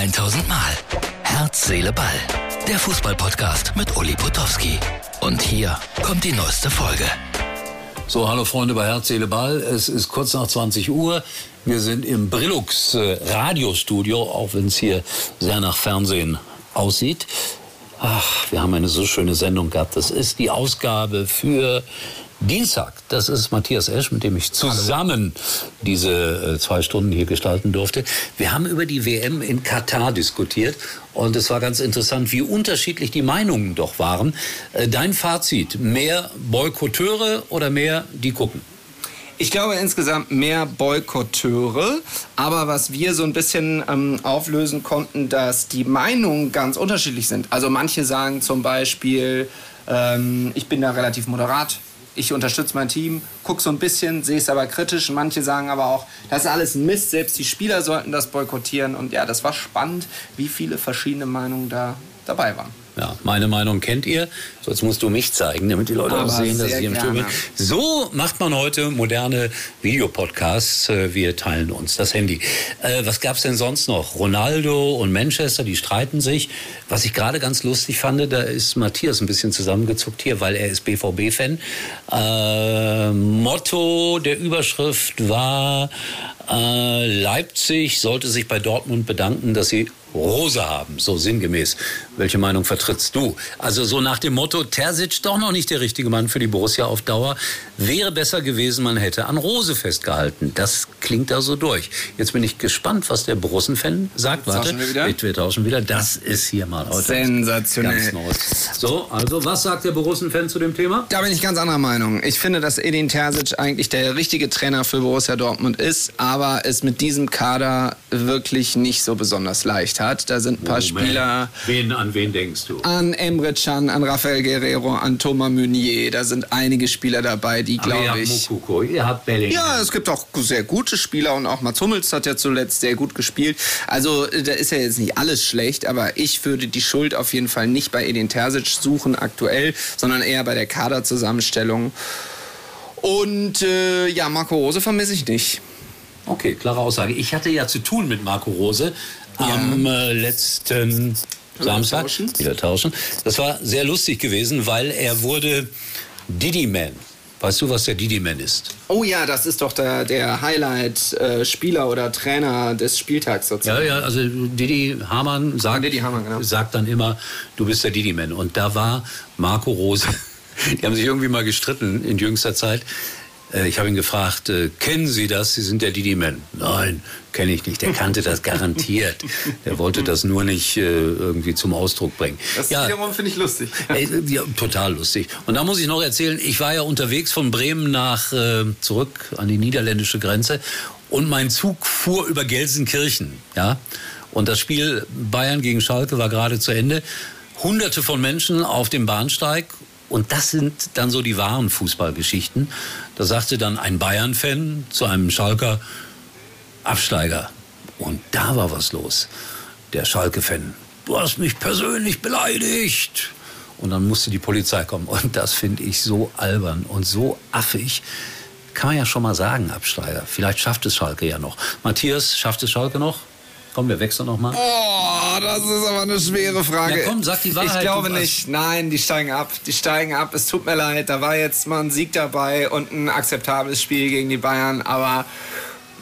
1000 Mal. Herz, Seele, Ball. Der Fußballpodcast mit Uli Potowski. Und hier kommt die neueste Folge. So, hallo Freunde bei Herz, Seele, Ball. Es ist kurz nach 20 Uhr. Wir sind im Brillux äh, Radiostudio, auch wenn es hier sehr nach Fernsehen aussieht. Ach, wir haben eine so schöne Sendung gehabt. Das ist die Ausgabe für Dienstag. Das ist Matthias Esch, mit dem ich zusammen diese äh, zwei Stunden hier gestalten durfte. Wir haben über die WM in Katar diskutiert und es war ganz interessant, wie unterschiedlich die Meinungen doch waren. Äh, dein Fazit, mehr Boykotteure oder mehr die gucken? Ich glaube insgesamt mehr Boykotteure, aber was wir so ein bisschen ähm, auflösen konnten, dass die Meinungen ganz unterschiedlich sind. Also manche sagen zum Beispiel, ähm, ich bin da relativ moderat, ich unterstütze mein Team, gucke so ein bisschen, sehe es aber kritisch. Manche sagen aber auch, das ist alles ein Mist, selbst die Spieler sollten das boykottieren. Und ja, das war spannend, wie viele verschiedene Meinungen da dabei waren. Ja, meine Meinung kennt ihr. So, jetzt musst du mich zeigen, damit die Leute Aber auch sehen, dass ich sehr im Studio bin. So macht man heute moderne Videopodcasts. Äh, Wir teilen uns das Handy. Äh, Was gab's denn sonst noch? Ronaldo und Manchester, die streiten sich. Was ich gerade ganz lustig fand, da ist Matthias ein bisschen zusammengezuckt hier, weil er ist BVB-Fan. Äh, Motto der Überschrift war, äh, Leipzig sollte sich bei Dortmund bedanken, dass sie Rose haben, so sinngemäß. Welche Meinung vertrittst du? Also so nach dem Motto, Terzic doch noch nicht der richtige Mann für die Borussia auf Dauer. Wäre besser gewesen, man hätte an Rose festgehalten. Das klingt da so durch. Jetzt bin ich gespannt, was der Borussen-Fan sagt. Warte, Tauschen wir wieder? wir tauschen wieder. Das ist hier mal heute Sensationell. So, also was sagt der Borussen-Fan zu dem Thema? Da bin ich ganz anderer Meinung. Ich finde, dass Edin Terzic eigentlich der richtige Trainer für Borussia Dortmund ist, aber es mit diesem Kader wirklich nicht so besonders leicht hat. Da sind ein paar Spieler Wen, an wen denkst du? An Emre Can, an Rafael Guerrero, an Thomas Meunier. Da sind einige Spieler dabei, die, glaube ich... Mukoko, ihr habt Bellingham. Ja, es gibt auch sehr gute Spieler und auch Mats Hummels hat ja zuletzt sehr gut gespielt. Also da ist ja jetzt nicht alles schlecht, aber ich würde die Schuld auf jeden Fall nicht bei Edin Terzic suchen aktuell, sondern eher bei der Kaderzusammenstellung. Und äh, ja, Marco Rose vermisse ich nicht. Okay, klare Aussage. Ich hatte ja zu tun mit Marco Rose am äh, letzten Samstag. tauschen? Wieder tauschen. Das war sehr lustig gewesen, weil er wurde Didi-Man. Weißt du, was der Didi-Man ist? Oh ja, das ist doch der, der Highlight-Spieler oder Trainer des Spieltags Ja, sozusagen. ja, also Didi Hamann sagt, Didi Hamann, genau. sagt dann immer, du bist der Didi-Man. Und da war Marco Rose, die haben sich irgendwie mal gestritten in jüngster Zeit. Äh, Ich habe ihn gefragt, äh, kennen Sie das? Sie sind der Didi-Man. Nein, kenne ich nicht. Der kannte das garantiert. Der wollte das nur nicht äh, irgendwie zum Ausdruck bringen. Das ja, wiederum finde ich lustig. Ja, total lustig. Und da muss ich noch erzählen, ich war ja unterwegs von Bremen nach zurück an die niederländische Grenze und mein Zug fuhr über Gelsenkirchen, ja. Und das Spiel Bayern gegen Schalke war gerade zu Ende. Hunderte von Menschen auf dem Bahnsteig und das sind dann so die wahren Fußballgeschichten. Da sagte dann ein Bayern-Fan zu einem Schalker Absteiger. Und da war was los. Der Schalke-Fan, du hast mich persönlich beleidigt. Und dann musste die Polizei kommen. Und das finde ich so albern und so affig. Kann man ja schon mal sagen, Absteiger. Vielleicht schafft es Schalke ja noch. Matthias, schafft es Schalke noch? Komm, wir wechseln noch mal. Oh, das ist aber eine schwere Frage. Ja, komm, sag die Wahrheit, Ich glaube nicht. Nein, die steigen ab. Die steigen ab. Es tut mir leid. Da war jetzt mal ein Sieg dabei und ein akzeptables Spiel gegen die Bayern. Aber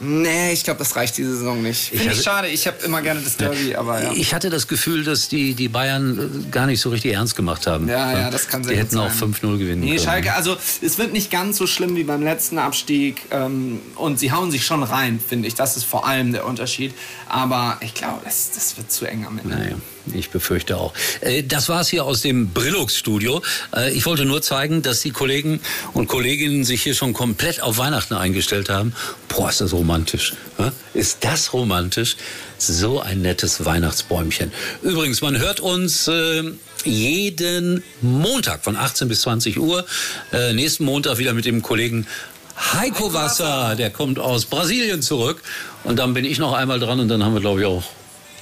nee, ich glaube, das reicht diese Saison nicht. Finde ich hatte- schade. Ich habe immer gerne das Derby, aber ja. Ich hatte das Gefühl, dass die, die Bayern äh, gar nicht so richtig ernst gemacht haben. Ja, ja, das kann sehr Die hätten auch sein. 5-0 gewinnen Nee, können. Schalke, also es wird nicht ganz so schlimm wie beim letzten Abstieg. Ähm, und sie hauen sich schon rein, finde ich. Das ist vor allem der Unterschied. Aber ich glaube, das, das wird zu eng am Ende. Naja, ich befürchte auch. Äh, Das war's hier aus dem Brillux-Studio. Äh, Ich wollte nur zeigen, dass die Kollegen und Kolleginnen sich hier schon komplett auf Weihnachten eingestellt haben. Boah, ist das romantisch. Ist das romantisch? So ein nettes Weihnachtsbäumchen. Übrigens, man hört uns äh, jeden Montag von 18 bis 20 Uhr. Nächsten Montag wieder mit dem Kollegen Heiko Wasser. Der kommt aus Brasilien zurück. Und dann bin ich noch einmal dran und dann haben wir, glaube ich, auch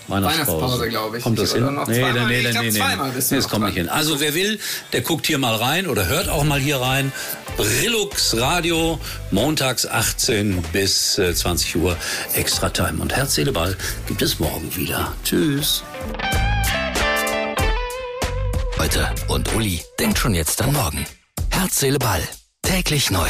Weihnachtspause, Weihnachtspause glaube ich. Kommt das hin? noch nee, nee, Ich nee, glaub, nee, nee, zweimal nee. bist du nee, das kommt dran. nicht hin. Also wer will, der guckt hier mal rein oder hört auch mal hier rein. Brillux Radio, montags 18 bis äh, 20 Uhr, Extra Time. Und Herz, Seele, Ball gibt es morgen wieder. Tschüss. Heute und Uli denkt schon jetzt an morgen. Herz, Seele, Ball. Täglich neu.